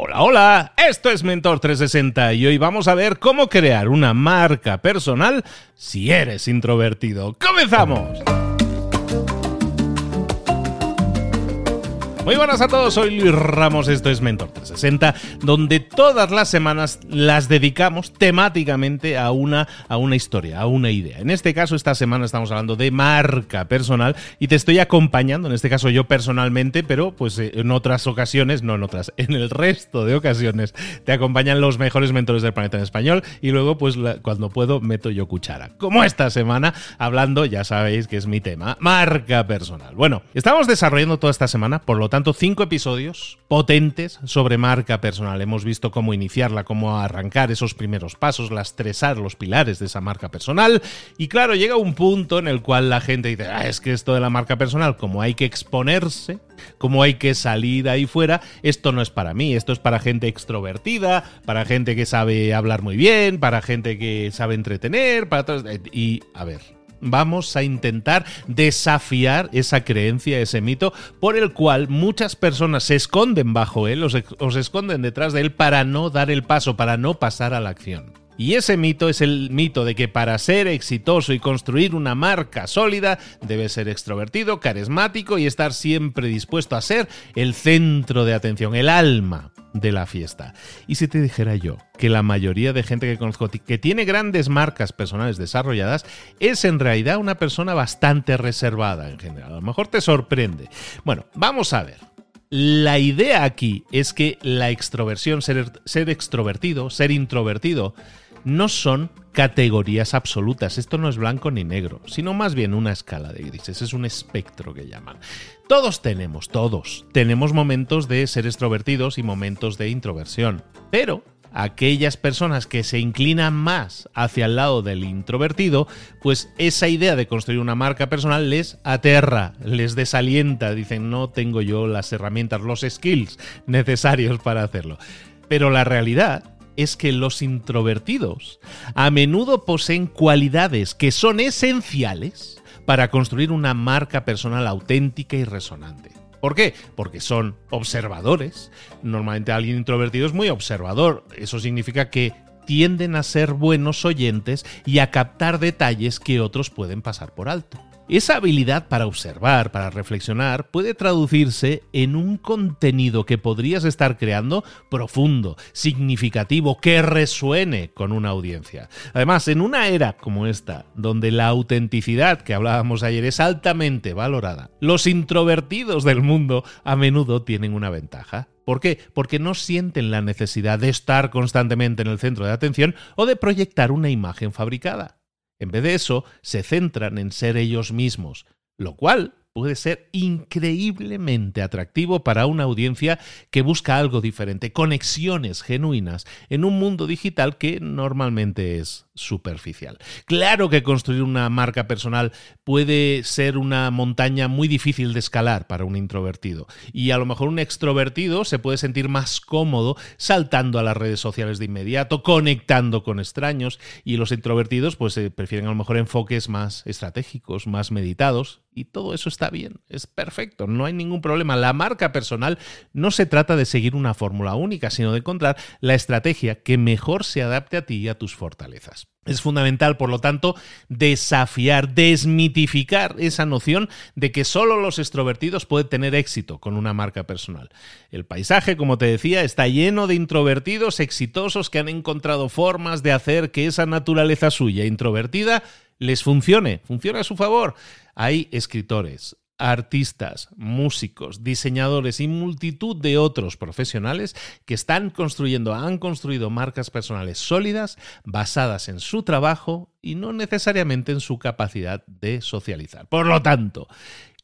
Hola, hola, esto es Mentor 360 y hoy vamos a ver cómo crear una marca personal si eres introvertido. ¡Comenzamos! Muy buenas a todos, soy Luis Ramos, esto es Mentor 360, donde todas las semanas las dedicamos temáticamente a una, a una historia, a una idea. En este caso, esta semana estamos hablando de marca personal y te estoy acompañando, en este caso yo personalmente, pero pues eh, en otras ocasiones, no en otras, en el resto de ocasiones, te acompañan los mejores mentores del planeta en español y luego pues cuando puedo meto yo cuchara. Como esta semana, hablando, ya sabéis que es mi tema, marca personal. Bueno, estamos desarrollando toda esta semana, por lo tanto, tanto, cinco episodios potentes sobre marca personal. Hemos visto cómo iniciarla, cómo arrancar esos primeros pasos, las tresar, los pilares de esa marca personal. Y claro, llega un punto en el cual la gente dice, ah, es que esto de la marca personal, como hay que exponerse, como hay que salir ahí fuera, esto no es para mí, esto es para gente extrovertida, para gente que sabe hablar muy bien, para gente que sabe entretener, para Y, a ver, vamos a intentar desafiar esa creencia, ese mito, por el cual muchas personas se esconden bajo él o se, esconden detrás de él para no dar el paso, para no pasar a la acción. Y ese mito es el mito de que para ser exitoso y construir una marca sólida debe ser extrovertido, carismático y estar siempre dispuesto a ser el centro de atención, el alma de la fiesta. Y si te dijera yo que la mayoría de gente que conozco que tiene grandes marcas personales desarrolladas es en realidad una persona bastante reservada en general. A lo mejor te sorprende. Bueno, vamos a ver. La idea aquí es que la extroversión, ser, ser extrovertido, ser introvertido, no son categorías absolutas. Esto no es blanco ni negro, sino más bien una escala de grises. Es un espectro que llaman. Todos tenemos, todos, tenemos momentos de ser extrovertidos y momentos de introversión. Pero aquellas personas que se inclinan más hacia el lado del introvertido, pues esa idea de construir una marca personal les aterra, les desalienta, dicen no tengo yo las herramientas, los skills necesarios para hacerlo. Pero la realidad es que los introvertidos a menudo poseen cualidades que son esenciales para construir una marca personal auténtica y resonante. ¿Por qué? Porque son observadores. Normalmente alguien introvertido es muy observador. Eso significa que tienden a ser buenos oyentes y a captar detalles que otros pueden pasar por alto. Esa habilidad para observar, para reflexionar, puede traducirse en un contenido que podrías estar creando profundo, significativo, que resuene con una audiencia. Además, en una era como esta, donde la autenticidad que hablábamos ayer es altamente valorada, los introvertidos del mundo a menudo tienen una ventaja. ¿Por qué? Porque no sienten la necesidad de estar constantemente en el centro de atención o de proyectar una imagen fabricada. En vez de eso, se centran en ser ellos mismos, lo cual puede ser increíblemente atractivo para una audiencia que busca algo diferente, conexiones genuinas en un mundo digital que normalmente es superficial. Claro que construir una marca personal puede ser una montaña muy difícil de escalar para un introvertido y a lo mejor un extrovertido se puede sentir más cómodo saltando a las redes sociales de inmediato, conectando con extraños y los introvertidos pues eh, prefieren a lo mejor enfoques más estratégicos, más meditados y todo eso está bien, es perfecto, no hay ningún problema. La marca personal no se trata de seguir una fórmula única, sino de encontrar la estrategia que mejor se adapte a ti y a tus fortalezas. Es fundamental, por lo tanto, desafiar, desmitificar esa noción de que solo los extrovertidos pueden tener éxito con una marca personal. El paisaje, como te decía, está lleno de introvertidos exitosos que han encontrado formas de hacer que esa naturaleza suya introvertida les funcione, funcione a su favor. Hay escritores, artistas, músicos, diseñadores y multitud de otros profesionales que están construyendo, han construido marcas personales sólidas basadas en su trabajo y no necesariamente en su capacidad de socializar. Por lo tanto,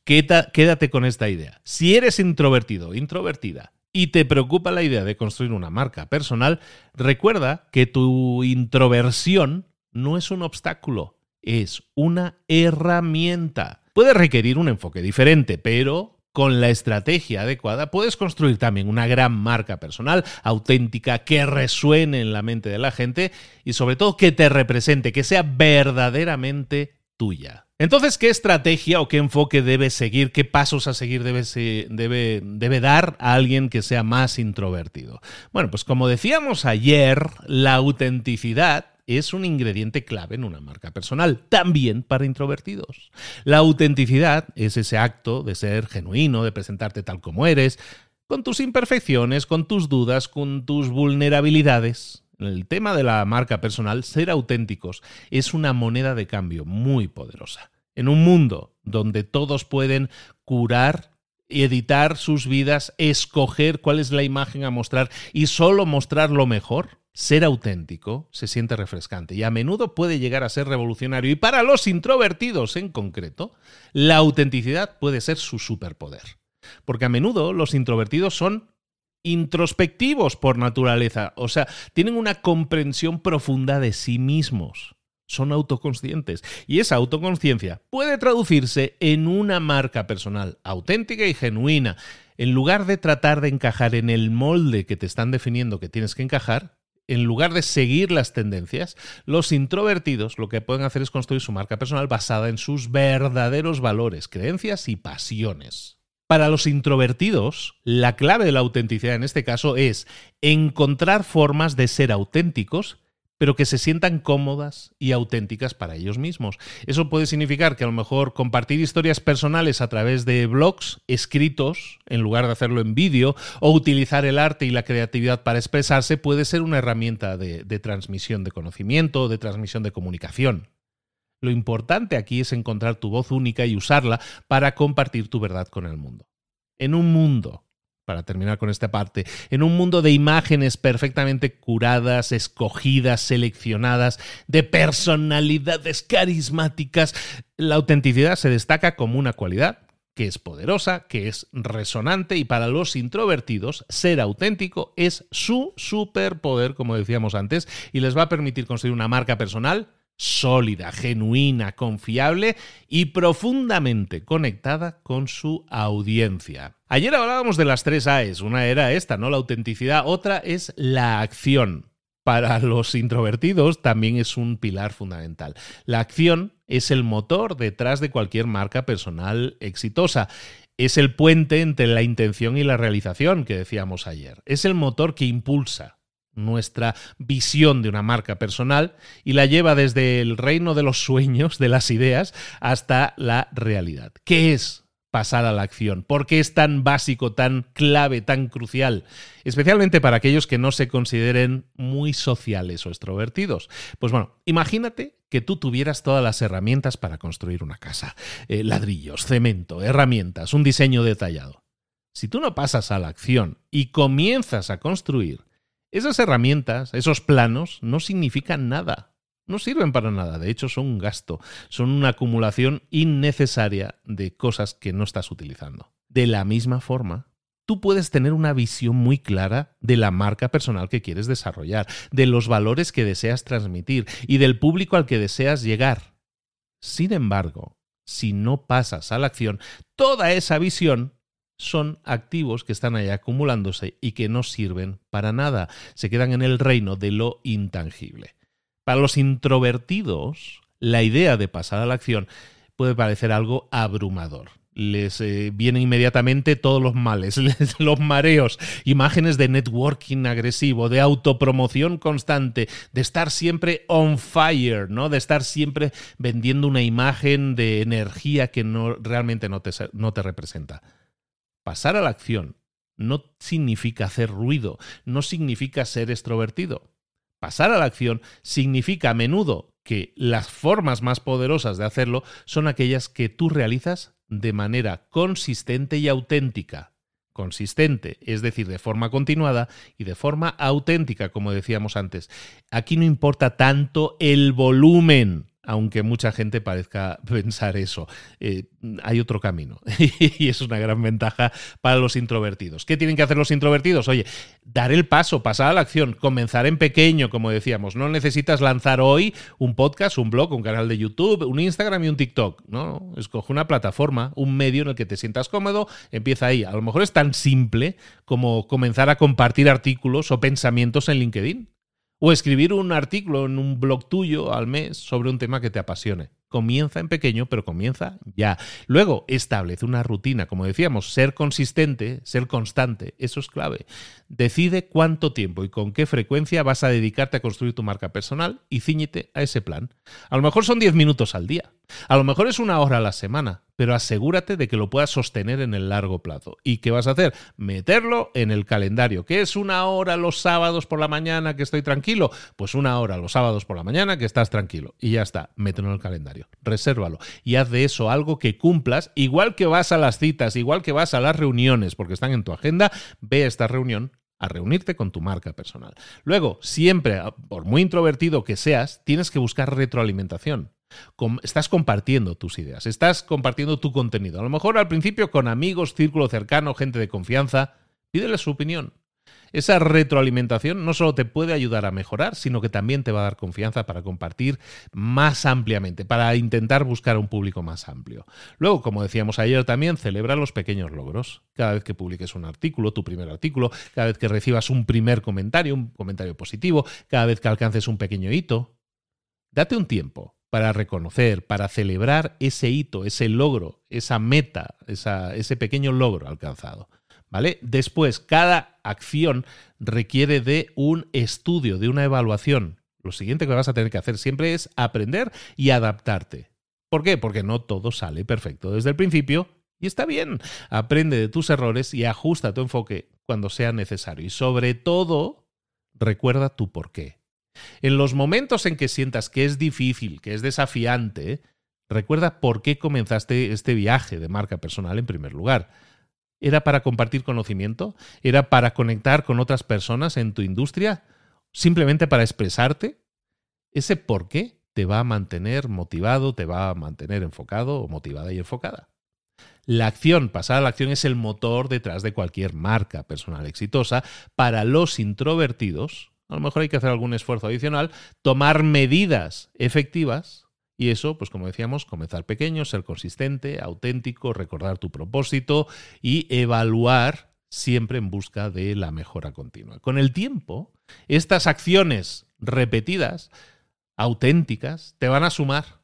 quédate con esta idea. Si eres introvertido, introvertida, y te preocupa la idea de construir una marca personal, recuerda que tu introversión no es un obstáculo, es una herramienta Puede requerir un enfoque diferente, pero con la estrategia adecuada puedes construir también una gran marca personal, auténtica, que resuene en la mente de la gente y sobre todo que te represente, que sea verdaderamente tuya. Entonces, ¿qué estrategia o qué enfoque debe seguir? ¿Qué pasos a seguir debe, debe, debe, dar a alguien que sea más introvertido? Bueno, pues como decíamos ayer, la autenticidad es un ingrediente clave en una marca personal, también para introvertidos. La autenticidad es ese acto de ser genuino, de presentarte tal como eres, con tus imperfecciones, con tus dudas, con tus vulnerabilidades. El tema de la marca personal, ser auténticos, es una moneda de cambio muy poderosa. En un mundo donde todos pueden curar editar sus vidas, escoger cuál es la imagen a mostrar y solo mostrar lo mejor, ser auténtico se siente refrescante y a menudo puede llegar a ser revolucionario. Y para los introvertidos en concreto, la autenticidad puede ser su superpoder. Porque a menudo los introvertidos son introspectivos por naturaleza, o sea, tienen una comprensión profunda de sí mismos. Son autoconscientes y esa autoconciencia puede traducirse en una marca personal auténtica y genuina. En lugar de tratar de encajar en el molde que te están definiendo que tienes que encajar, en lugar de seguir las tendencias, los introvertidos lo que pueden hacer es construir su marca personal basada en sus verdaderos valores, creencias y pasiones. Para los introvertidos, la clave de la autenticidad en este caso es encontrar formas de ser auténticos pero que se sientan cómodas y auténticas para ellos mismos. Eso puede significar que a lo mejor compartir historias personales a través de blogs escritos, en lugar de hacerlo en vídeo, o utilizar el arte y la creatividad para expresarse, puede ser una herramienta de, de transmisión de conocimiento, de transmisión de comunicación. Lo importante aquí es encontrar tu voz única y usarla para compartir tu verdad con el mundo. En un mundo para terminar con esta parte, en un mundo de imágenes perfectamente curadas, escogidas, seleccionadas, de personalidades carismáticas, la autenticidad se destaca como una cualidad que es poderosa, que es resonante y para los introvertidos ser auténtico es su superpoder, como decíamos antes, y les va a permitir conseguir una marca personal sólida, genuina, confiable y profundamente conectada con su audiencia. Ayer hablábamos de las tres A's, una era esta, ¿no? La autenticidad, otra es la acción. Para los introvertidos también es un pilar fundamental. La acción es el motor detrás de cualquier marca personal exitosa. Es el puente entre la intención y la realización que decíamos ayer. Es el motor que impulsa nuestra visión de una marca personal y la lleva desde el reino de los sueños, de las ideas, hasta la realidad. ¿Qué es pasar a la acción? ¿Por qué es tan básico, tan clave, tan crucial? Especialmente para aquellos que no se consideren muy sociales o extrovertidos. Pues bueno, imagínate que tú tuvieras todas las herramientas para construir una casa. Eh, ladrillos, cemento, herramientas, un diseño detallado. Si tú no pasas a la acción y comienzas a construir, esas herramientas, esos planos, no significan nada. No sirven para nada, de hecho son un gasto, son una acumulación innecesaria de cosas que no estás utilizando. De la misma forma, tú puedes tener una visión muy clara de la marca personal que quieres desarrollar, de los valores que deseas transmitir y del público al que deseas llegar. Sin embargo, si no pasas a la acción, toda esa visión son activos que están ahí acumulándose y que no sirven para nada, se quedan en el reino de lo intangible. Para los introvertidos, la idea de pasar a la acción puede parecer algo abrumador. Les eh, vienen inmediatamente todos los males, los mareos, imágenes de networking agresivo, de autopromoción constante, de estar siempre on fire, ¿no? De estar siempre vendiendo una imagen de energía que no, realmente no te, no te representa. Pasar a la acción no significa hacer ruido, no significa ser extrovertido. Pasar a la acción significa a menudo que las formas más poderosas de hacerlo son aquellas que tú realizas de manera consistente y auténtica. Consistente, es decir, de forma continuada y de forma auténtica, como decíamos antes. Aquí no importa tanto el volumen, aunque mucha gente parezca pensar eso. Eh, hay otro camino y es una gran ventaja para los introvertidos. ¿Qué tienen que hacer los introvertidos? Oye, dar el paso, pasar a la acción, comenzar en pequeño, como decíamos. No necesitas lanzar hoy un podcast, un blog, un canal de YouTube, un Instagram y un TikTok. No, escoge una plataforma, un medio en el que te sientas cómodo, empieza ahí. A lo mejor es tan simple como comenzar a compartir artículos o pensamientos en LinkedIn o escribir un artículo en un blog tuyo al mes sobre un tema que te apasione. Comienza en pequeño, pero comienza ya. Luego, establece una rutina. Como decíamos, ser consistente, ser constante, eso es clave. Decide cuánto tiempo y con qué frecuencia vas a dedicarte a construir tu marca personal y ciñete a ese plan. A lo mejor son 10 minutos al día. A lo mejor es una hora a la semana, pero asegúrate de que lo puedas sostener en el largo plazo. ¿Y qué vas a hacer? Meterlo en el calendario. ¿Qué es una hora los sábados por la mañana que estoy tranquilo? Pues una hora los sábados por la mañana que estás tranquilo. Y ya está, mételo en el calendario, resérvalo y haz de eso algo que cumplas, igual que vas a las citas, igual que vas a las reuniones, porque están en tu agenda, ve a esta reunión a reunirte con tu marca personal. Luego, siempre, por muy introvertido que seas, tienes que buscar retroalimentación estás compartiendo tus ideas, estás compartiendo tu contenido. A lo mejor al principio con amigos, círculo cercano, gente de confianza, pídele su opinión. Esa retroalimentación no solo te puede ayudar a mejorar, sino que también te va a dar confianza para compartir más ampliamente, para intentar buscar un público más amplio. Luego, como decíamos ayer también, celebra los pequeños logros. Cada vez que publiques un artículo, tu primer artículo, cada vez que recibas un primer comentario, un comentario positivo, cada vez que alcances un pequeño hito, date un tiempo para reconocer, para celebrar ese hito, ese logro, esa meta, ese pequeño logro alcanzado. ¿Vale? Después, cada acción requiere de un estudio, de una evaluación. Lo siguiente que vas a tener que hacer siempre es aprender y adaptarte. ¿Por qué? Porque no todo sale perfecto desde el principio y está bien. Aprende de tus errores y ajusta tu enfoque cuando sea necesario. Y sobre todo, recuerda tu porqué. En los momentos en que sientas que es difícil, que es desafiante, recuerda por qué comenzaste este viaje de marca personal en primer lugar. ¿Era para compartir conocimiento? ¿Era para conectar con otras personas en tu industria? ¿Simplemente para expresarte? Ese por qué te va a mantener motivado, te va a mantener enfocado o motivada y enfocada. La acción, pasar a la acción, es el motor detrás de cualquier marca personal exitosa. Para los introvertidos, a lo mejor hay que hacer algún esfuerzo adicional, tomar medidas efectivas y eso, pues como decíamos, comenzar pequeño, ser consistente, auténtico, recordar tu propósito y evaluar siempre en busca de la mejora continua. Con el tiempo, estas acciones repetidas, auténticas, te van a sumar,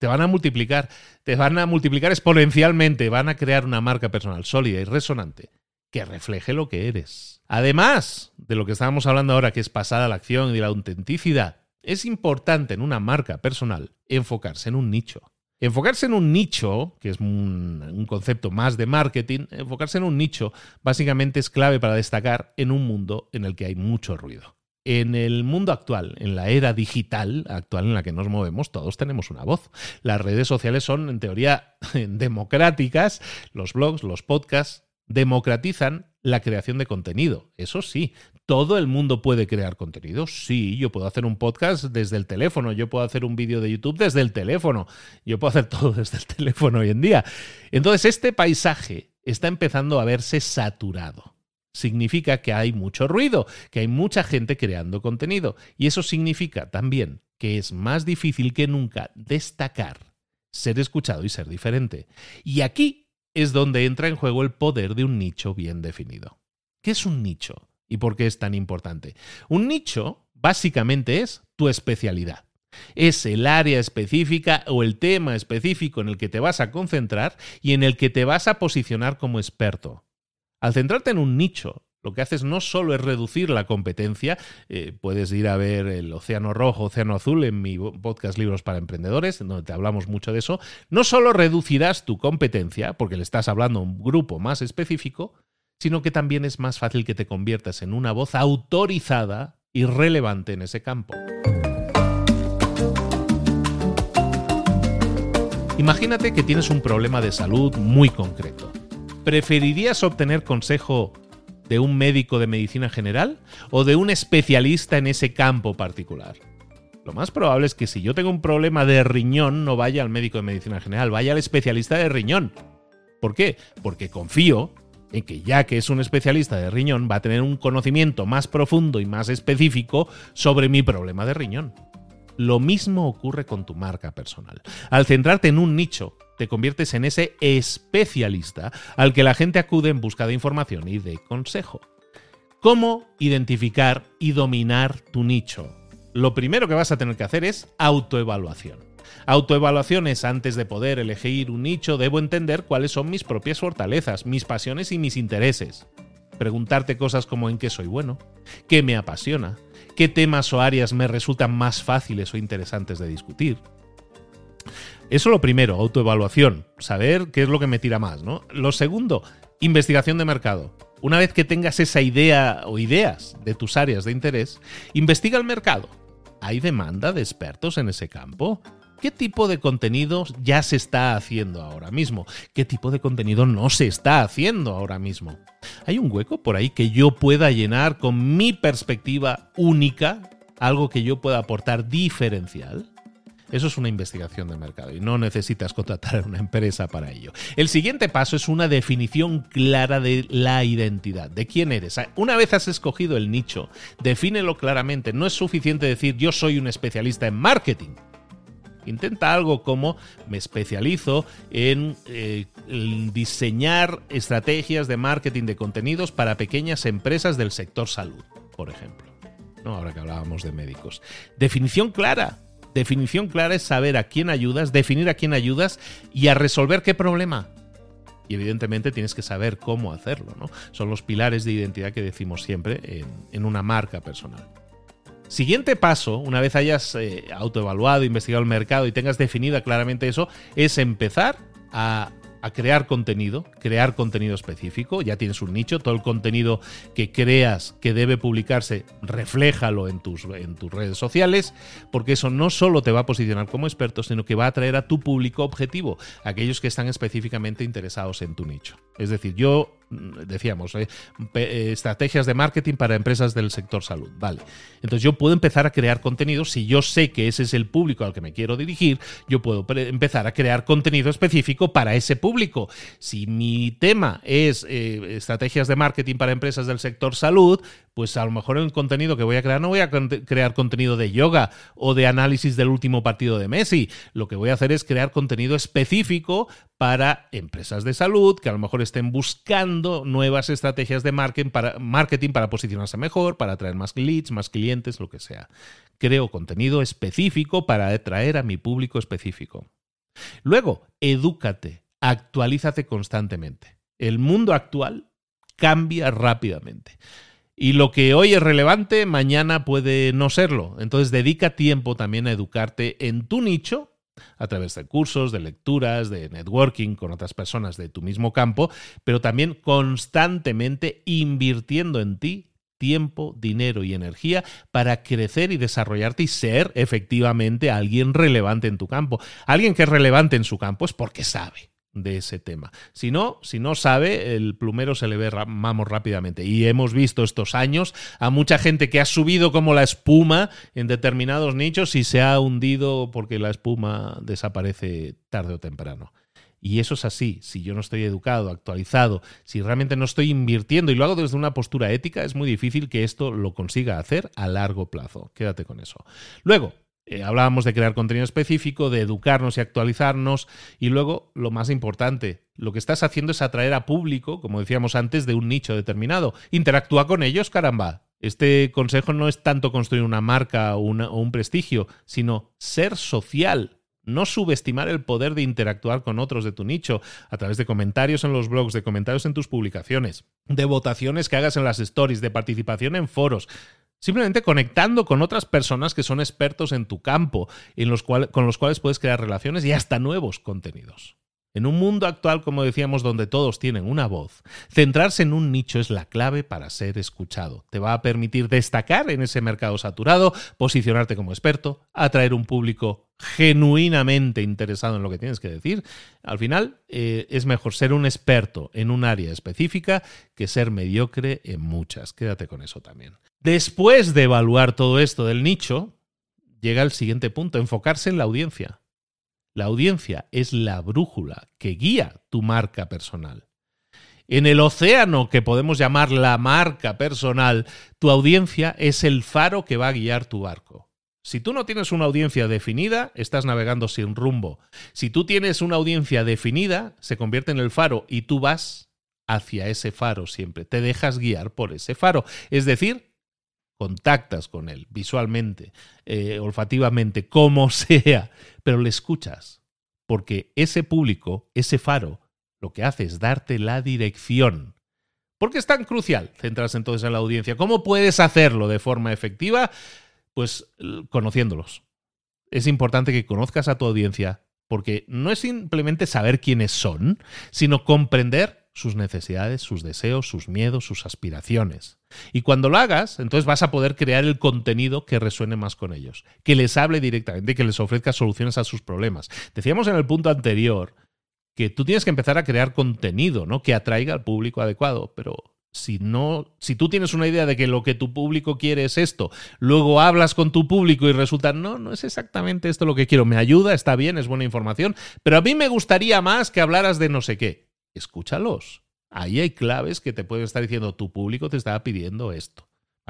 te van a multiplicar, te van a multiplicar exponencialmente, van a crear una marca personal sólida y resonante que refleje lo que eres. Además de lo que estábamos hablando ahora, que es pasar a la acción y la autenticidad, es importante en una marca personal enfocarse en un nicho. Enfocarse en un nicho, que es un, concepto más de marketing, enfocarse en un nicho básicamente es clave para destacar en un mundo en el que hay mucho ruido. En el mundo actual, en la era digital actual en la que nos movemos, todos tenemos una voz. Las redes sociales son, en teoría, democráticas, los blogs, los podcasts, democratizan la creación de contenido. Eso sí, todo el mundo puede crear contenido. Sí, yo puedo hacer un podcast desde el teléfono, yo puedo hacer un vídeo de YouTube desde el teléfono, yo puedo hacer todo desde el teléfono hoy en día. Entonces, este paisaje está empezando a verse saturado. Significa que hay mucho ruido, que hay mucha gente creando contenido. Y eso significa también que es más difícil que nunca destacar, ser escuchado y ser diferente. Y aquí es donde entra en juego el poder de un nicho bien definido. ¿Qué es un nicho? ¿Y por qué es tan importante? Un nicho básicamente es tu especialidad. Es el área específica o el tema específico en el que te vas a concentrar y en el que te vas a posicionar como experto. Al centrarte en un nicho, lo que haces no solo es reducir la competencia, eh, puedes ir a ver el Océano Rojo, Océano Azul en mi podcast Libros para Emprendedores, donde te hablamos mucho de eso, no solo reducirás tu competencia, porque le estás hablando a un grupo más específico, sino que también es más fácil que te conviertas en una voz autorizada y relevante en ese campo. Imagínate que tienes un problema de salud muy concreto. ¿Preferirías obtener consejo de un médico de medicina general o de un especialista en ese campo particular. Lo más probable es que si yo tengo un problema de riñón no vaya al médico de medicina general, vaya al especialista de riñón. ¿Por qué? Porque confío en que ya que es un especialista de riñón va a tener un conocimiento más profundo y más específico sobre mi problema de riñón. Lo mismo ocurre con tu marca personal. Al centrarte en un nicho, te conviertes en ese especialista al que la gente acude en busca de información y de consejo. ¿Cómo identificar y dominar tu nicho? Lo primero que vas a tener que hacer es autoevaluación. Autoevaluaciones. Antes de poder elegir un nicho, debo entender cuáles son mis propias fortalezas, mis pasiones y mis intereses. Preguntarte cosas como en qué soy bueno, qué me apasiona, qué temas o áreas me resultan más fáciles o interesantes de discutir. Eso lo primero, autoevaluación, saber qué es lo que me tira más, ¿no? Lo segundo, investigación de mercado. Una vez que tengas esa idea o ideas de tus áreas de interés, investiga el mercado. ¿Hay demanda de expertos en ese campo? ¿Qué tipo de contenido ya se está haciendo ahora mismo? ¿Qué tipo de contenido no se está haciendo ahora mismo? ¿Hay un hueco por ahí que yo pueda llenar con mi perspectiva única? ¿Algo que yo pueda aportar diferencial? Eso es una investigación de mercado y no necesitas contratar a una empresa para ello. El siguiente paso es una definición clara de la identidad, de quién eres. Una vez has escogido el nicho, defínelo claramente. No es suficiente decir yo soy un especialista en marketing. Intenta algo como me especializo en, eh, diseñar estrategias de marketing de contenidos para pequeñas empresas del sector salud, por ejemplo. ¿No? Ahora que hablábamos de médicos. Definición clara. Definición clara es saber a quién ayudas, definir a quién ayudas y a resolver qué problema. Y evidentemente tienes que saber cómo hacerlo, ¿no? Son los pilares de identidad que decimos siempre en, en una marca personal. Siguiente paso, una vez hayas eh, autoevaluado, investigado el mercado y tengas definida claramente eso, es empezar a crear contenido, crear contenido específico, ya tienes un nicho, todo el contenido que creas que debe publicarse, refléjalo en tus, en tus redes sociales, porque eso no solo te va a posicionar como experto, sino que va a atraer a tu público objetivo, aquellos que están específicamente interesados en tu nicho. Es decir, yo decíamos, eh, eh, estrategias de marketing para empresas del sector salud. Vale. Entonces yo puedo empezar a crear contenido. Si yo sé que ese es el público al que me quiero dirigir, yo puedo empezar a crear contenido específico para ese público si mi tema es eh, estrategias de marketing para empresas del sector salud, pues a lo mejor el contenido que voy a crear no voy a crear contenido de yoga o de análisis del último partido de Messi. Lo que voy a hacer es crear contenido específico para empresas de salud que a lo mejor estén buscando nuevas estrategias de marketing para, marketing para posicionarse mejor, para atraer más leads, más clientes, lo que sea. Creo contenido específico para atraer a mi público específico. Luego, edúcate actualízate constantemente. El mundo actual cambia rápidamente. Y lo que hoy es relevante, mañana puede no serlo. Entonces dedica tiempo también a educarte en tu nicho a través de cursos, de lecturas, de networking con otras personas de tu mismo campo, pero también constantemente invirtiendo en ti tiempo, dinero y energía para crecer y desarrollarte y ser efectivamente alguien relevante en tu campo. Alguien que es relevante en su campo es porque sabe de ese tema. Si no, si no sabe, el plumero se le ve vamos rápidamente. Y hemos visto estos años a mucha gente que ha subido como la espuma en determinados nichos y se ha hundido porque la espuma desaparece tarde o temprano. Y eso es así. Si yo no estoy educado, actualizado, si realmente no estoy invirtiendo y lo hago desde una postura ética, es muy difícil que esto lo consiga hacer a largo plazo. Quédate con eso. Luego, eh, hablábamos de crear contenido específico, de educarnos y actualizarnos. Y luego, lo más importante, lo que estás haciendo es atraer a público, como decíamos antes, de un nicho determinado. Interactúa con ellos, caramba. Este consejo no es tanto construir una marca o, o un prestigio, sino ser social. No subestimar el poder de interactuar con otros de tu nicho a través de comentarios en los blogs, de comentarios en tus publicaciones, de votaciones que hagas en las stories, de participación en foros. Simplemente conectando con otras personas que son expertos en tu campo, en los con los cuales puedes crear relaciones y hasta nuevos contenidos. En un mundo actual, como decíamos, donde todos tienen una voz, centrarse en un nicho es la clave para ser escuchado. Te va a permitir destacar en ese mercado saturado, posicionarte como experto, atraer un público genuinamente interesado en lo que tienes que decir. Al final, eh, es mejor ser un experto en un área específica que ser mediocre en muchas. Quédate con eso también. Después de evaluar todo esto del nicho, llega el siguiente punto, enfocarse en la audiencia. La audiencia es la brújula que guía tu marca personal. En el océano que podemos llamar la marca personal, tu audiencia es el faro que va a guiar tu barco. Si tú no tienes una audiencia definida, estás navegando sin rumbo. Si tú tienes una audiencia definida, se convierte en el faro y tú vas hacia ese faro siempre. Te dejas guiar por ese faro. Es decir, contactas con él visualmente, eh, olfativamente, como sea, pero le escuchas, porque ese público, ese faro, lo que hace es darte la dirección. ¿Por qué es tan crucial centrarse entonces en la audiencia? ¿Cómo puedes hacerlo de forma efectiva? Pues conociéndolos. Es importante que conozcas a tu audiencia porque no es simplemente saber quiénes son, sino comprender sus necesidades, sus deseos, sus miedos, sus aspiraciones. Y cuando lo hagas, entonces vas a poder crear el contenido que resuene más con ellos, que les hable directamente, que les ofrezca soluciones a sus problemas. Decíamos en el punto anterior que tú tienes que empezar a crear contenido, ¿no? Que atraiga al público adecuado, pero si no, si tú tienes una idea de que lo que tu público quiere es esto, luego hablas con tu público y resulta, no, no es exactamente esto lo que quiero, me ayuda, está bien, es buena información, pero a mí me gustaría más que hablaras de no sé qué escúchalos. Ahí hay claves que te pueden estar diciendo tu público te está pidiendo esto.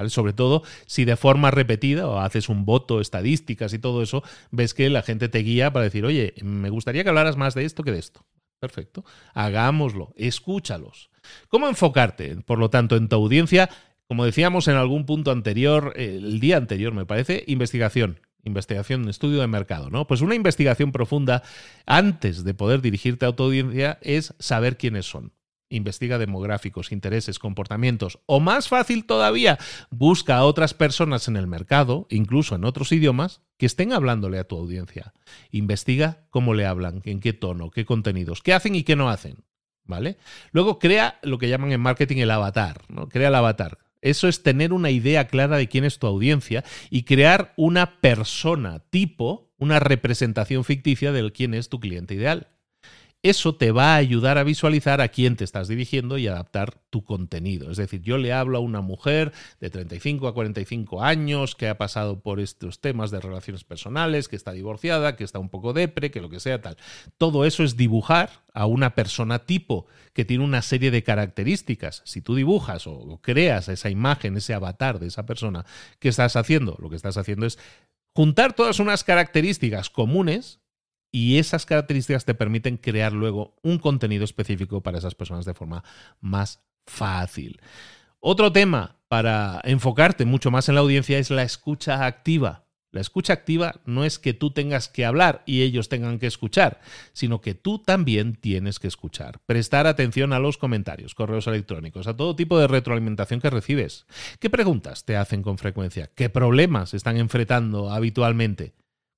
Sobre todo si de forma repetida o haces un voto, estadísticas y todo eso, ves que la gente te guía para decir, oye, me gustaría que hablaras más de esto que de esto. Perfecto. Hagámoslo, escúchalos. ¿Cómo enfocarte, por lo tanto, en tu audiencia? Como decíamos en algún punto anterior, el día anterior me parece, investigación investigación, estudio de mercado, ¿no? Pues una investigación profunda antes de poder dirigirte a tu audiencia es saber quiénes son. Investiga demográficos, intereses, comportamientos. O más fácil todavía, busca a otras personas en el mercado, incluso en otros idiomas, que estén hablándole a tu audiencia. Investiga cómo le hablan, en qué tono, qué contenidos, qué hacen y qué no hacen. ¿Vale? Luego crea lo que llaman en marketing el avatar, ¿no? Crea el avatar. Eso es tener una idea clara de quién es tu audiencia y crear una persona tipo, una representación ficticia de quién es tu cliente ideal. Eso te va a ayudar a visualizar a quién te estás dirigiendo y adaptar tu contenido. Es decir, yo le hablo a una mujer de 35 a 45 años que ha pasado por estos temas de relaciones personales, que está divorciada, que está un poco depre, que lo que sea tal. Todo eso es dibujar a una persona tipo que tiene una serie de características. Si tú dibujas o creas esa imagen, ese avatar de esa persona, ¿qué estás haciendo? Lo que estás haciendo es juntar todas unas características comunes y esas características te permiten crear luego un contenido específico para esas personas de forma más fácil. Otro tema para enfocarte mucho más en la audiencia es la escucha activa. La escucha activa no es que tú tengas que hablar y ellos tengan que escuchar, sino que tú también tienes que escuchar. Prestar atención a los comentarios, correos electrónicos, a todo tipo de retroalimentación que recibes. ¿Qué preguntas te hacen con frecuencia? ¿Qué problemas están enfrentando habitualmente?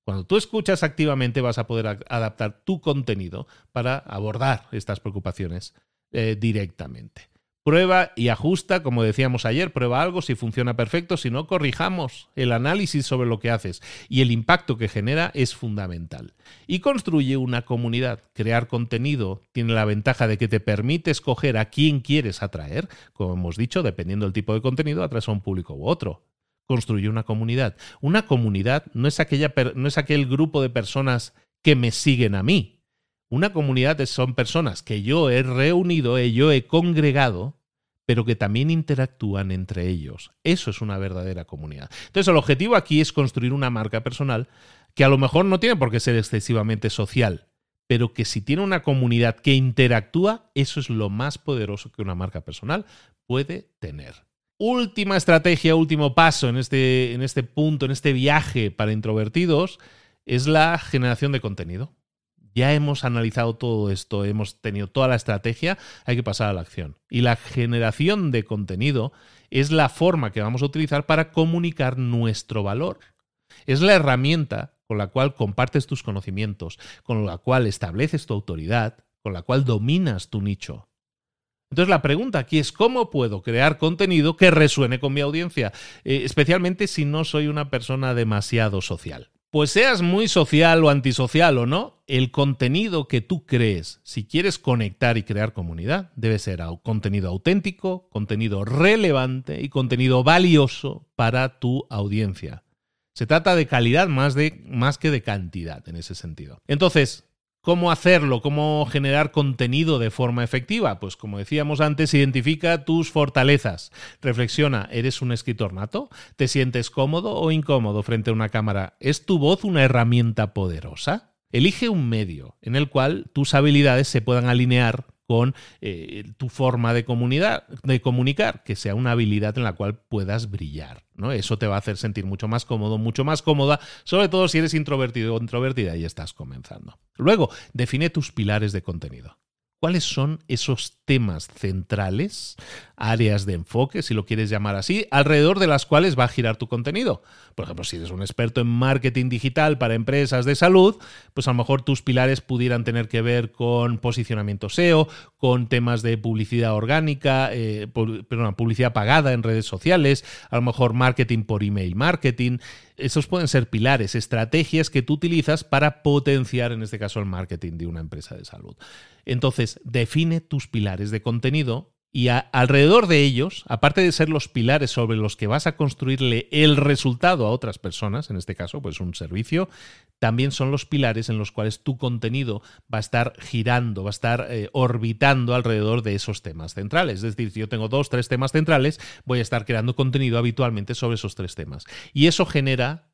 Cuando tú escuchas activamente vas a poder adaptar tu contenido para abordar estas preocupaciones eh, directamente. Prueba y ajusta, como decíamos ayer, prueba algo, si funciona perfecto, si no, corrijamos. El análisis sobre lo que haces y el impacto que genera es fundamental. Y construye una comunidad. Crear contenido tiene la ventaja de que te permite escoger a quién quieres atraer. Como hemos dicho, dependiendo del tipo de contenido, atraes a un público u otro construye una comunidad. Una comunidad no es, aquella, no es aquel grupo de personas que me siguen a mí. Una comunidad son personas que yo he reunido, eh, yo he congregado, pero que también interactúan entre ellos. Eso es una verdadera comunidad. Entonces, el objetivo aquí es construir una marca personal que a lo mejor no tiene por qué ser excesivamente social, pero que si tiene una comunidad que interactúa, eso es lo más poderoso que una marca personal puede tener última estrategia, último paso en este, en este punto, en este viaje para introvertidos, es la generación de contenido. Ya hemos analizado todo esto, hemos tenido toda la estrategia, hay que pasar a la acción. Y la generación de contenido es la forma que vamos a utilizar para comunicar nuestro valor. Es la herramienta con la cual compartes tus conocimientos, con la cual estableces tu autoridad, con la cual dominas tu nicho. Entonces la pregunta aquí es cómo puedo crear contenido que resuene con mi audiencia, eh, especialmente si no soy una persona demasiado social. Pues seas muy social o antisocial o no, el contenido que tú crees, si quieres conectar y crear comunidad, debe ser contenido auténtico, contenido relevante y contenido valioso para tu audiencia. Se trata de calidad más, de, más que de cantidad en ese sentido. Entonces, ¿Cómo hacerlo? ¿Cómo generar contenido de forma efectiva? Pues como decíamos antes, identifica tus fortalezas. Reflexiona, ¿eres un escritor nato? ¿Te sientes cómodo o incómodo frente a una cámara? ¿Es tu voz una herramienta poderosa? Elige un medio en el cual tus habilidades se puedan alinear con eh, tu forma de, de comunicar, que sea una habilidad en la cual puedas brillar. ¿no? Eso te va a hacer sentir mucho más cómodo, mucho más cómoda, sobre todo si eres introvertido o introvertida y estás comenzando. Luego, define tus pilares de contenido. ¿Cuáles son esos temas centrales, áreas de enfoque, si lo quieres llamar así, alrededor de las cuales va a girar tu contenido? Por ejemplo, si eres un experto en marketing digital para empresas de salud, pues a lo mejor tus pilares pudieran tener que ver con posicionamiento SEO, con temas de publicidad orgánica, eh, publicidad pagada en redes sociales, a lo mejor marketing por email marketing. Esos pueden ser pilares, estrategias que tú utilizas para potenciar, en este caso, el marketing de una empresa de salud. Entonces, define tus pilares de contenido y alrededor de ellos, aparte de ser los pilares sobre los que vas a construirle el resultado a otras personas, en este caso, pues un servicio, también son los pilares en los cuales tu contenido va a estar girando, va a estar eh, orbitando alrededor de esos temas centrales. Es decir, si yo tengo dos, tres temas centrales, voy a estar creando contenido habitualmente sobre esos tres temas. Y eso genera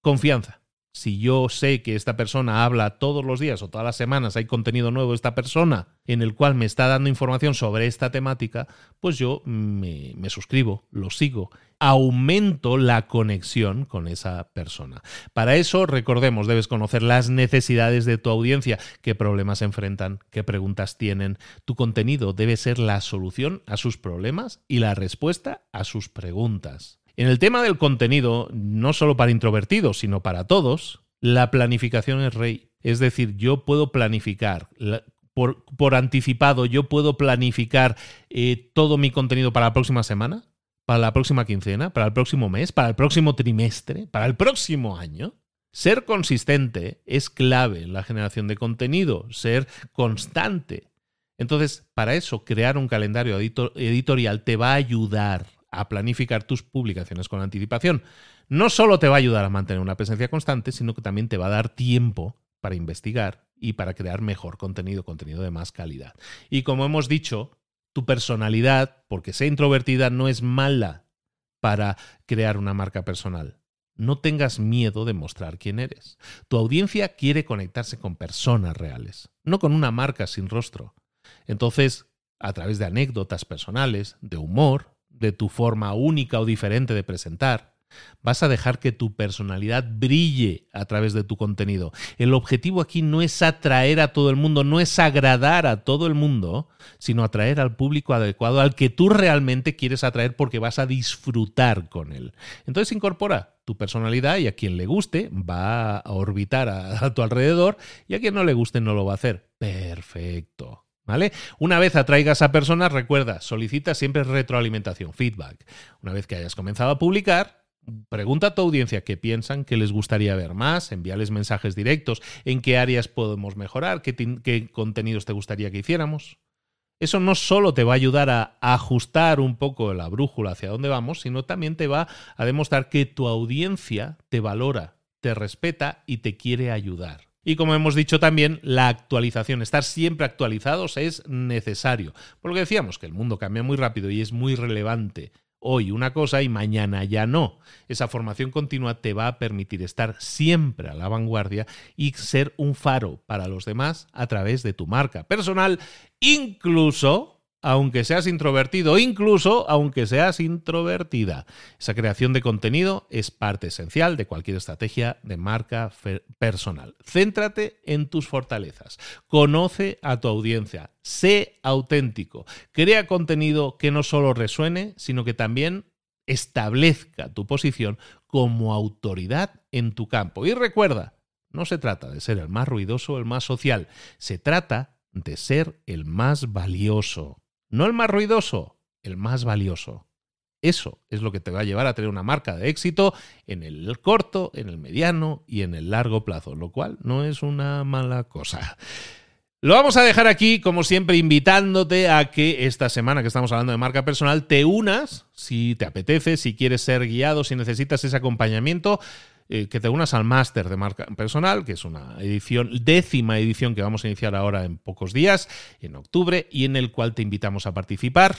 confianza si yo sé que esta persona habla todos los días o todas las semanas, hay contenido nuevo de esta persona en el cual me está dando información sobre esta temática, pues yo me, suscribo, lo sigo, aumento la conexión con esa persona. Para eso, recordemos, debes conocer las necesidades de tu audiencia, qué problemas enfrentan, qué preguntas tienen. Tu contenido debe ser la solución a sus problemas y la respuesta a sus preguntas. En el tema del contenido, no solo para introvertidos, sino para todos, la planificación es rey. Es decir, yo puedo planificar por, anticipado, yo puedo planificar eh, todo mi contenido para la próxima semana, para la próxima quincena, para el próximo mes, para el próximo trimestre, para el próximo año. Ser consistente es clave en la generación de contenido, ser constante. Entonces, para eso, crear un calendario editorial te va a ayudar a planificar tus publicaciones con anticipación. No solo te va a ayudar a mantener una presencia constante, sino que también te va a dar tiempo para investigar y para crear mejor contenido, contenido de más calidad. Y como hemos dicho, tu personalidad, porque sea introvertida, no es mala para crear una marca personal. No tengas miedo de mostrar quién eres. Tu audiencia quiere conectarse con personas reales, no con una marca sin rostro. Entonces, a través de anécdotas personales, de humor, de tu forma única o diferente de presentar. Vas a dejar que tu personalidad brille a través de tu contenido. El objetivo aquí no es atraer a todo el mundo, no es agradar a todo el mundo, sino atraer al público adecuado, al que tú realmente quieres atraer porque vas a disfrutar con él. Entonces incorpora tu personalidad y a quien le guste va a orbitar a, a tu alrededor y a quien no le guste no lo va a hacer. Perfecto. Una vez atraigas a personas, recuerda, solicita siempre retroalimentación, feedback. Una vez que hayas comenzado a publicar, pregunta a tu audiencia qué piensan, qué les gustaría ver más, envíales mensajes directos, en qué áreas podemos mejorar, qué, qué contenidos te gustaría que hiciéramos. Eso no solo te va a ayudar a ajustar un poco la brújula hacia dónde vamos, sino también te va a demostrar que tu audiencia te valora, te respeta y te quiere ayudar. Y como hemos dicho también, la actualización, estar siempre actualizados es necesario. Por lo que decíamos, que el mundo cambia muy rápido y es muy relevante hoy una cosa y mañana ya no. Esa formación continua te va a permitir estar siempre a la vanguardia y ser un faro para los demás a través de tu marca personal, incluso aunque seas introvertido, incluso aunque seas introvertida. Esa creación de contenido es parte esencial de cualquier estrategia de marca personal. Céntrate en tus fortalezas, conoce a tu audiencia, sé auténtico, crea contenido que no solo resuene, sino que también establezca tu posición como autoridad en tu campo. Y recuerda, no se trata de ser el más ruidoso o el más social, se trata de ser el más valioso. No el más ruidoso, el más valioso. Eso es lo que te va a llevar a tener una marca de éxito en el corto, en el mediano y en el largo plazo, lo cual no es una mala cosa. Lo vamos a dejar aquí, como siempre, invitándote a que esta semana que estamos hablando de marca personal te unas, si te apetece, si quieres ser guiado, si necesitas ese acompañamiento, eh, que te unas al máster de marca personal, que es una edición, décima edición que vamos a iniciar ahora en pocos días, en octubre, y en el cual te invitamos a participar.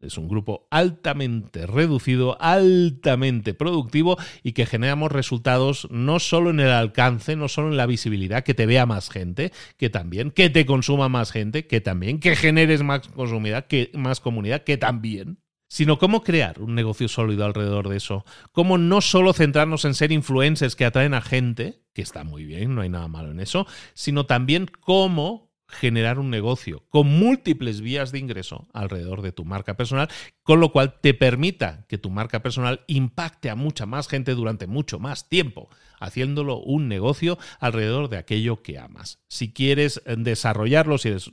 es un grupo altamente reducido, altamente productivo y que generamos resultados no solo en el alcance, no solo en la visibilidad, que te vea más gente, que también, que te consuma más gente, que también, que generes más consumida, que más comunidad, que también sino cómo crear un negocio sólido alrededor de eso. Cómo no solo centrarnos en ser influencers que atraen a gente, que está muy bien, no hay nada malo en eso, sino también cómo generar un negocio con múltiples vías de ingreso alrededor de tu marca personal, con lo cual te permita que tu marca personal impacte a mucha más gente durante mucho más tiempo, haciéndolo un negocio alrededor de aquello que amas. Si quieres desarrollarlo, si eres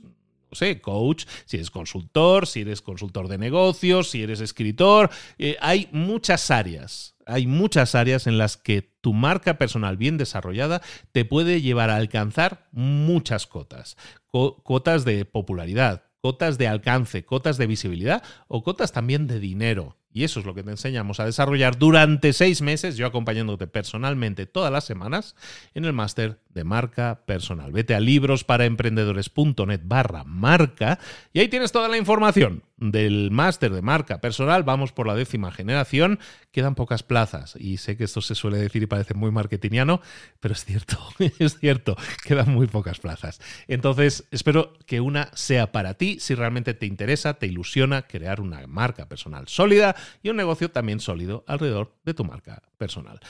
coach, si eres consultor, si eres consultor de negocios, si eres escritor, eh, hay muchas áreas hay muchas áreas en las que tu marca personal bien desarrollada te puede llevar a alcanzar muchas cotas. cotas de popularidad, cotas de alcance, cotas de visibilidad o cotas también de dinero. Y eso es lo que te enseñamos a desarrollar durante seis meses, yo acompañándote personalmente todas las semanas en el máster de marca personal. Vete a librosparaemprendedores.net barra marca y ahí tienes toda la información del máster de marca personal. Vamos por la décima generación. Quedan pocas plazas y sé que esto se suele decir y parece muy marketingiano, pero es cierto, es cierto, quedan muy pocas plazas. Entonces, espero que una sea para ti si realmente te interesa, te ilusiona crear una marca personal sólida y un negocio también sólido alrededor de tu marca personal.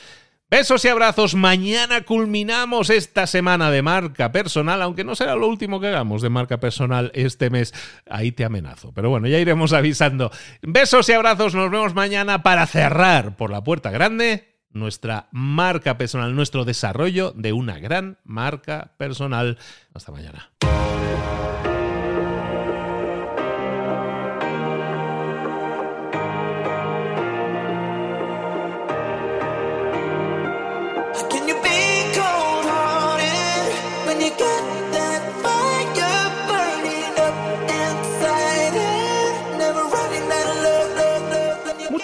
Besos y abrazos. Mañana culminamos esta semana de marca personal, aunque no será lo último que hagamos de marca personal este mes. Ahí te amenazo. Pero bueno, ya iremos avisando. Besos y abrazos. Nos vemos mañana para cerrar por la puerta grande nuestra marca personal, nuestro desarrollo de una gran marca personal. Hasta mañana.